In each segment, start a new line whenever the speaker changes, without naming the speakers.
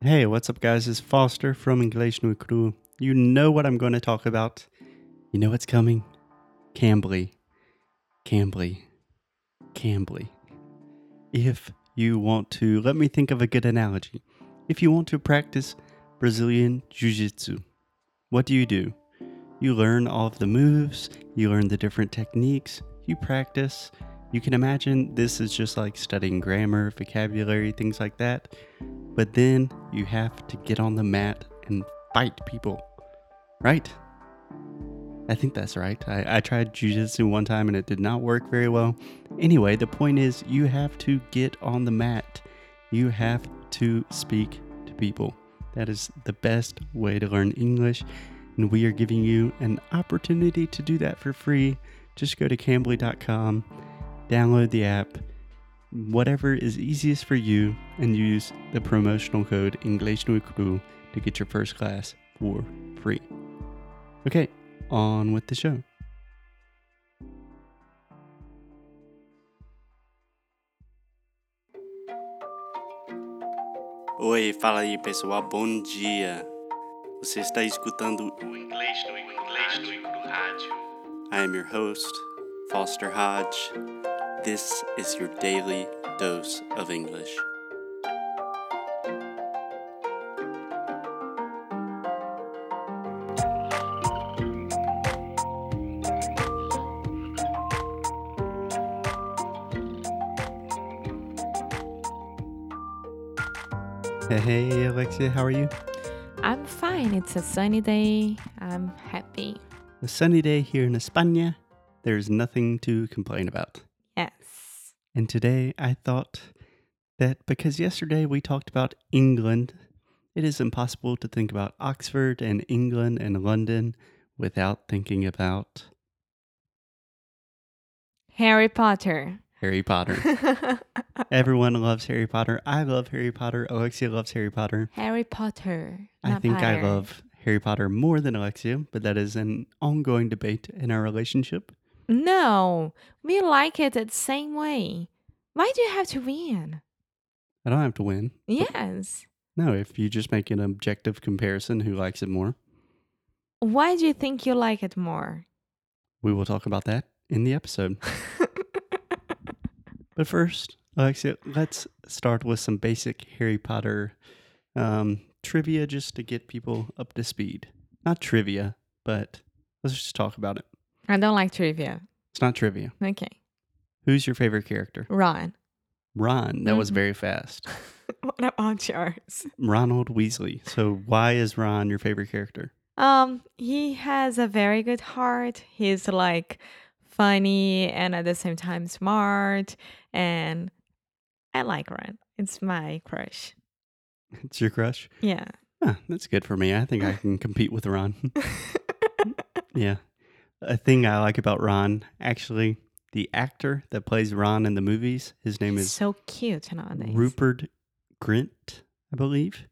Hey, what's up, guys? It's Foster from English no Cru. You know what I'm going to talk about. You know what's coming? Cambly. Cambly. Cambly. If you want to, let me think of a good analogy. If you want to practice Brazilian Jiu Jitsu, what do you do? You learn all of the moves, you learn the different techniques, you practice. You can imagine this is just like studying grammar, vocabulary, things like that. But then you have to get on the mat and fight people, right? I think that's right. I, I tried jujitsu one time and it did not work very well. Anyway, the point is you have to get on the mat. You have to speak to people. That is the best way to learn English. And we are giving you an opportunity to do that for free. Just go to cambly.com, download the app, whatever is easiest for you, and use the promotional code English no Cru to get your first class for free. Okay, on with the show. Oi, fala aí pessoal, bom dia. Você está escutando o Inglês no Inglês no Rádio. I am your host, Foster Hodge. This is your daily dose of English. Hey, hey, Alexia, how are you?
I'm fine. It's a sunny day. I'm happy.
A sunny day here in España. There's nothing to complain about. And today I thought that because yesterday we talked about England, it is impossible to think about Oxford and England and London without thinking about
Harry Potter.
Harry Potter. Everyone loves Harry Potter. I love Harry Potter. Alexia loves Harry Potter.
Harry Potter.
I think I love Harry Potter more than Alexia, but that is an ongoing debate in our relationship.
No, we like it the same way. Why do you have to win?
I don't have to win.
Yes.
No, if you just make an objective comparison, who likes it more?
Why do you think you like it more?
We will talk about that in the episode. But first, Alexia, let's start with some basic Harry Potter um, trivia just to get people up to speed. Not trivia, but let's just talk about it.
I don't like trivia.
It's not trivia.
Okay.
Who's your favorite character?
Ron.
Ron. That was
Mhm.
very fast.
what about yours?
Ronald Weasley. So why is Ron your favorite character?
Um, he has a very good heart. He's like funny and at the same time smart and I like Ron. It's my crush.
It's your crush?
Yeah.
Huh, that's good for me. I think I can compete with Ron. yeah. A thing I like about Ron, actually, the actor that plays Ron in the movies, his name is
so cute nowadays.
Rupert Grint, I believe.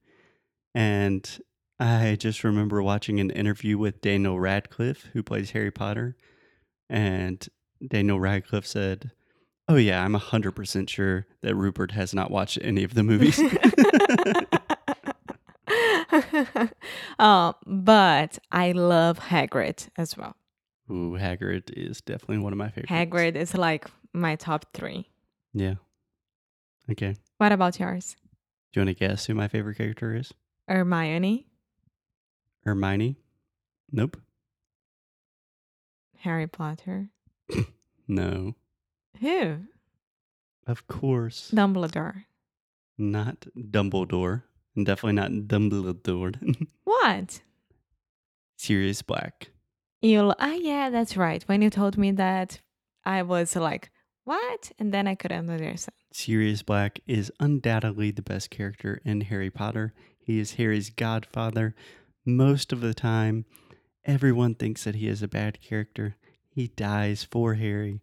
And I just remember watching an interview with Daniel Radcliffe, who plays Harry Potter. And Daniel Radcliffe said, Oh, yeah, I'm 100% sure that Rupert has not watched any of the movies.
uh, but I love Hagrid as well.
Ooh, Hagrid is definitely one of my favorites.
Hagrid is like my top three.
Yeah. Okay.
What about yours?
Do you want to guess who my favorite character is?
Hermione,
Hermione? Nope.
Harry Potter.
No.
Who?
Of course.
Dumbledore.
Not Dumbledore. And definitely not Dumbledore.
What?
Sirius Black.
You? Ah, yeah, that's right. When you told me that, I was like, "What?" And then I couldn't understand.
Sirius Black is undoubtedly the best character in Harry Potter. He is Harry's godfather. Most of the time, everyone thinks that he is a bad character. He dies for Harry.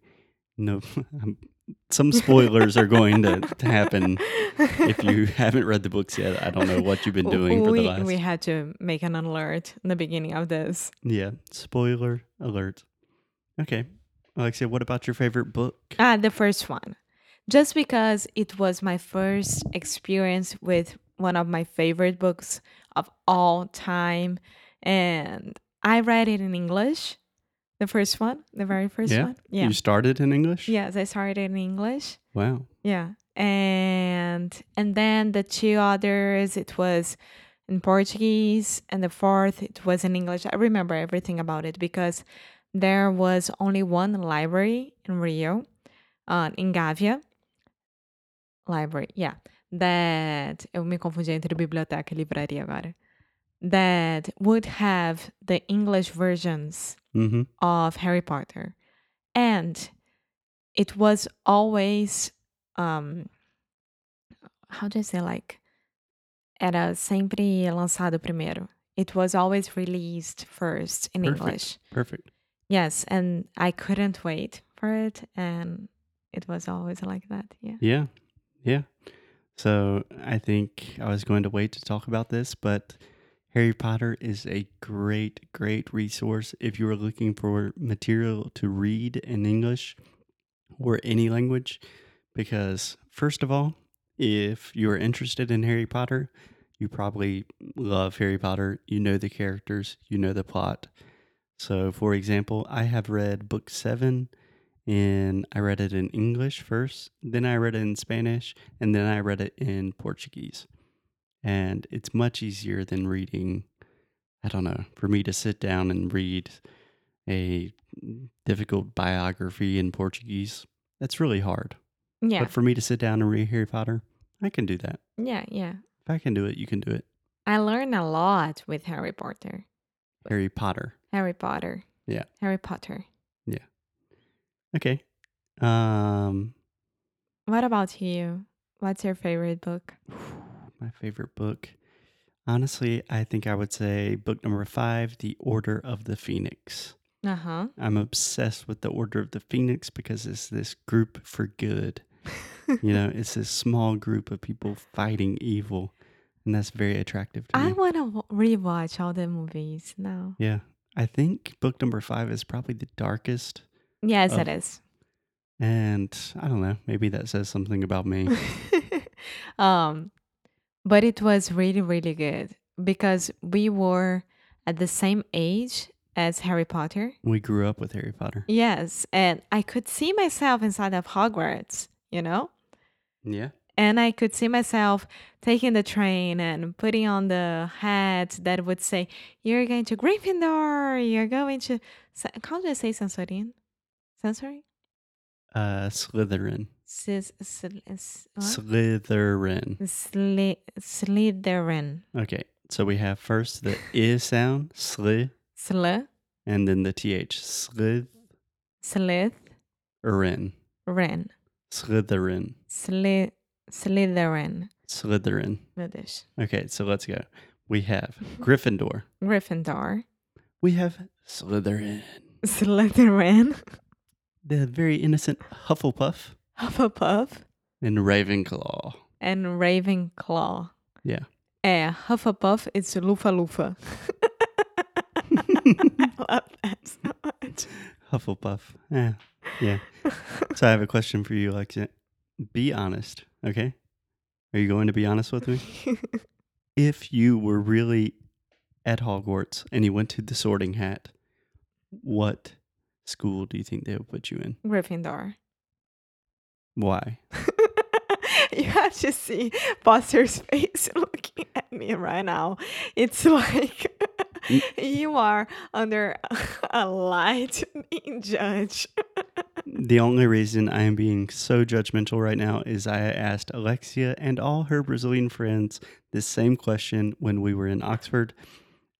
No, some spoilers are going to, to happen if you haven't read the books yet. I don't know what you've been doing for the last.
we had to make an alert in the beginning of this.
Yeah, spoiler alert. Okay, Alexia, what about your favorite book?
Ah, the first one. Just because it was my first experience with one of my favorite books of all time. And I read it in English, the first one, the very first
Yeah?
one. Yeah.
You started in English?
Yes, I started in English.
Wow.
Yeah. And and then the two others it was in Portuguese and the fourth it was in English. I remember everything about it because there was only one library in Rio, uh, in Gávea. Library, yeah. That eu me confundi entre biblioteca e livraria agora. That would have the English versions
Mm-hmm.
of Harry Potter. And it was always um how do I say like era sempre lançado primeiro. It was always released first in
Perfect.
English.
Perfect.
Yes, and I couldn't wait for it and it was always like that. Yeah.
Yeah. Yeah. So I think I was going to wait to talk about this, but Harry Potter is a great, great resource if you are looking for material to read in English or any language. Because, first of all, if you are interested in Harry Potter, you probably love Harry Potter. You know the characters, you know the plot. So, for example, I have read book seven and I read it in English first, then I read it in Spanish, and then I read it in Portuguese. And it's much easier than reading, I don't know, for me to sit down and read a difficult biography in Portuguese. That's really hard.
Yeah.
But for me to sit down and read Harry Potter, I can do that.
yeah, yeah.
If I can do it, you can do it.
I learned a lot with Harry Potter.
Harry Potter.
Harry Potter.
Yeah.
Harry Potter. Yeah.
Okay. Um,
What about you? What's your favorite book?
my favorite book. Honestly, I think I would say book number five, The Order of the Phoenix.
Uh huh.
I'm obsessed with the Order of the Phoenix because it's this group for good. You know, it's this small group of people fighting evil, and that's very attractive to
I
me.
I want to rewatch all the movies now.
yeah, I think book number five is probably the darkest,
Yes,
Oh.
it is.
and I don't know, maybe that says something about me.
um, but it was really, really good because we were at the same age as Harry Potter.
we grew up with Harry Potter.
Yes, and I could see myself inside of Hogwarts, you know?
Yeah,
And I could see myself taking the train and putting on the hat that would say, You're going to Gryffindor, you're going to. Do I say sensorin? Sensory?
uh, Slytherin. Slytherin.
Sli- Slytherin.
Okay, so we have first the i sound, sly,
Sl,
and then the th, Slytherin.
Slytherin.
Slytherin.
Sly, Slytherin.
Slytherin. Okay, so let's go. We have Gryffindor.
Gryffindor.
We have Slytherin.
Slytherin.
The very innocent Hufflepuff
Hufflepuff.
and Ravenclaw.
And Ravenclaw.
Yeah.
É, Hufflepuff is Lufa Lufa. I love that so much.
Hufflepuff. Yeah. Yeah. So I have a question for you, Alexia. Be honest, okay? Are you going to be honest with me? if you were really at Hogwarts and you went to the sorting hat, what school do you think they would put you in?
Gryffindor.
Why?
you have to see Foster's face looking at me right now. It's like you are under a light being judged.
The only reason I am being so judgmental right now is I asked Alexia and all her Brazilian friends this same question when we were in Oxford,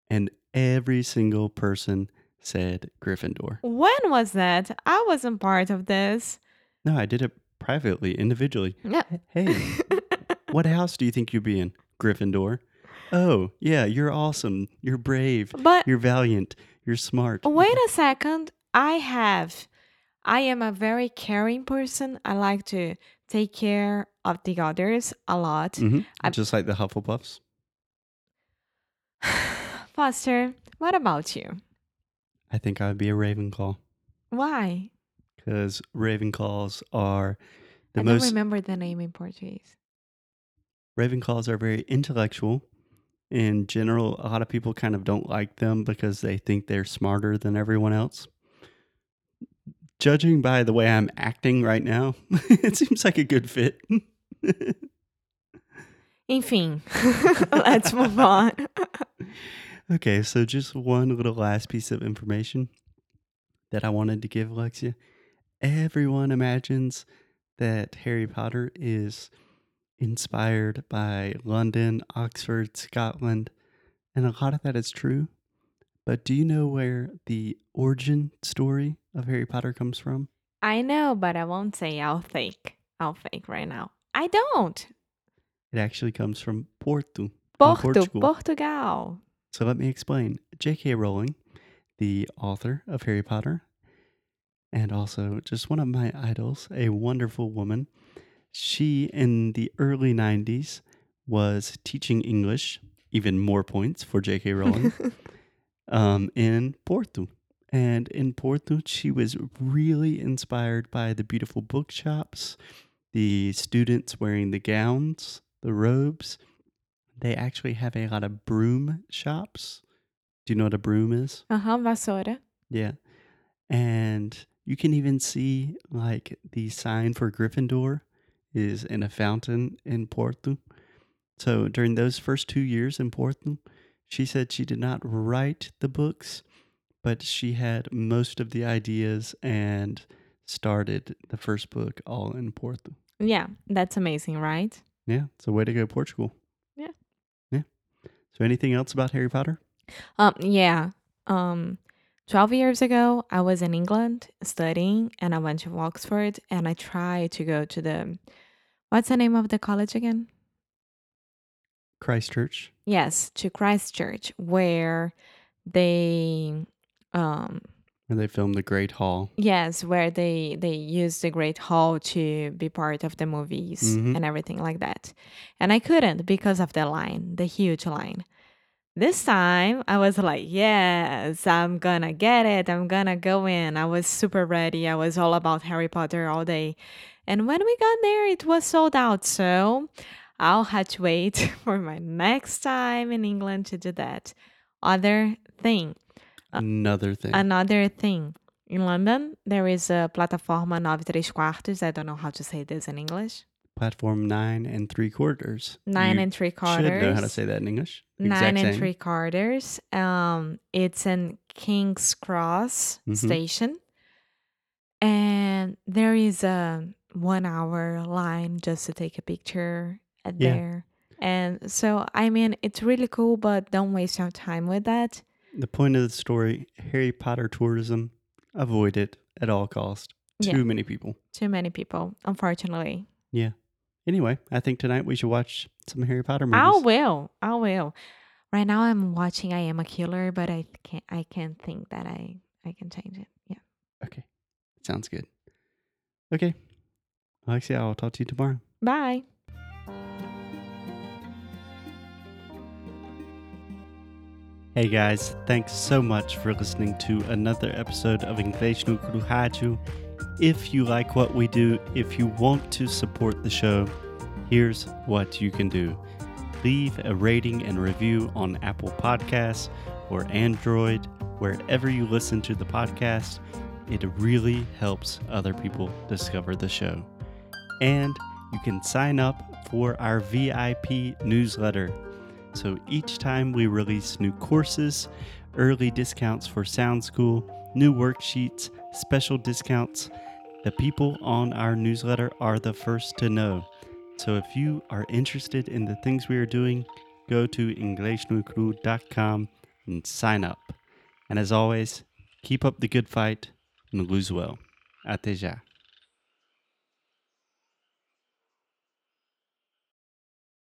and every single person said Gryffindor.
When was that? I wasn't part of this.
No, I did it privately, individually.
Yeah.
Hey, what house do you think you'd be in? Gryffindor. Oh, yeah, you're awesome. You're brave.
But
You're valiant. You're smart.
Wait a second. I have. I am a very caring person. I like to take care of the others a lot.
hmm
I-
Just like the Hufflepuffs.
Foster, what about you?
I think I would be a Ravenclaw
Why?
Because Ravenclaws are the
I don't
most
remember the name in Portuguese.
Ravenclaws are very intellectual. In general, a lot of people kind of don't like them because they think they're smarter than everyone else. Judging by the way I'm acting right now, it seems like a good fit.
Enfim, let's move on.
okay, so just one little last piece of information that I wanted to give Alexia. Everyone imagines that Harry Potter is inspired by London, Oxford, Scotland, and a lot of that is true. But do you know where the origin story of Harry Potter comes from?
I know, but I won't say I'll think. I'll think right now. I don't.
It actually comes from Porto.
Porto,
Portugal.
Portugal.
So let me explain. J.K. Rowling, the author of Harry Potter, and also just one of my idols, a wonderful woman. She, in the early 90s, was teaching English, even more points for J.K. Rowling, um, in Porto. And in Porto, she was really inspired by the beautiful bookshops, the students wearing the gowns, the robes. They actually have a lot of broom shops. Do you know what a broom is?
Aham, vassoura.
Yeah. And you can even see like the sign for Gryffindor is in a fountain in Porto. So during those first two years in Porto, she said she did not write the books, but she had most of the ideas and started the first book all in Porto.
Yeah, that's amazing, right?
Yeah, it's a way to go, Portugal.
Yeah.
Yeah. So anything else about Harry Potter?
Um, yeah. Um, 12 years ago, I was in England studying and I went to Oxford and I tried to go to the, what's the name of the college again?
Christ Church.
Yes, to Christ Church, where they, um,
Where they filmed the Great Hall.
yes, where they they use the Great Hall to be part of the movies
Mhm.
and everything like that. And I couldn't because of the line, the huge line. This time I was like, yes, I'm gonna get it. I'm gonna go in. I was super ready. I was all about Harry Potter all day. And when we got there, it was sold out. So I'll have to wait for my next time in England to do that. Other thing, Uh,
Another thing.
another thing. In London, there is a plataforma 9 3 quartos. I don't know how to say this in English.
Platform nine and three quarters.
Nine
You
and three quarters.
should know how to say that in English.
Nine and three quarters. Um, it's in King's Cross
Mhm.
station, and there is a one hour line just to take a picture at
Yeah.
there. And so, I mean, it's really cool, but don't waste your time with that.
The point of the story: Harry Potter tourism. Avoid it at all cost. Too
Yeah.
many people.
Too many people, unfortunately.
Yeah. Anyway, I think tonight we should watch some Harry Potter movies.
I will. I will. Right now, I'm watching I Am a Killer, but I can't. I can't think that I I can change it. Yeah.
Okay. Sounds good. Okay. Alexia, I'll talk to you tomorrow.
Bye.
Hey guys, thanks so much for listening to another episode of Inglês no Cruhaju. If you like what we do, if you want to support the show, here's what you can do. Leave a rating and review on Apple Podcasts or Android, wherever you listen to the podcast. It really helps other people discover the show. And you can sign up for our VIP newsletter. So each time we release new courses, early discounts for Sound School, new worksheets, special discounts, the people on our newsletter are the first to know. So if you are interested in the things we are doing, go to inglesnuecru.com and sign up. And as always, keep up the good fight and lose well. Até já.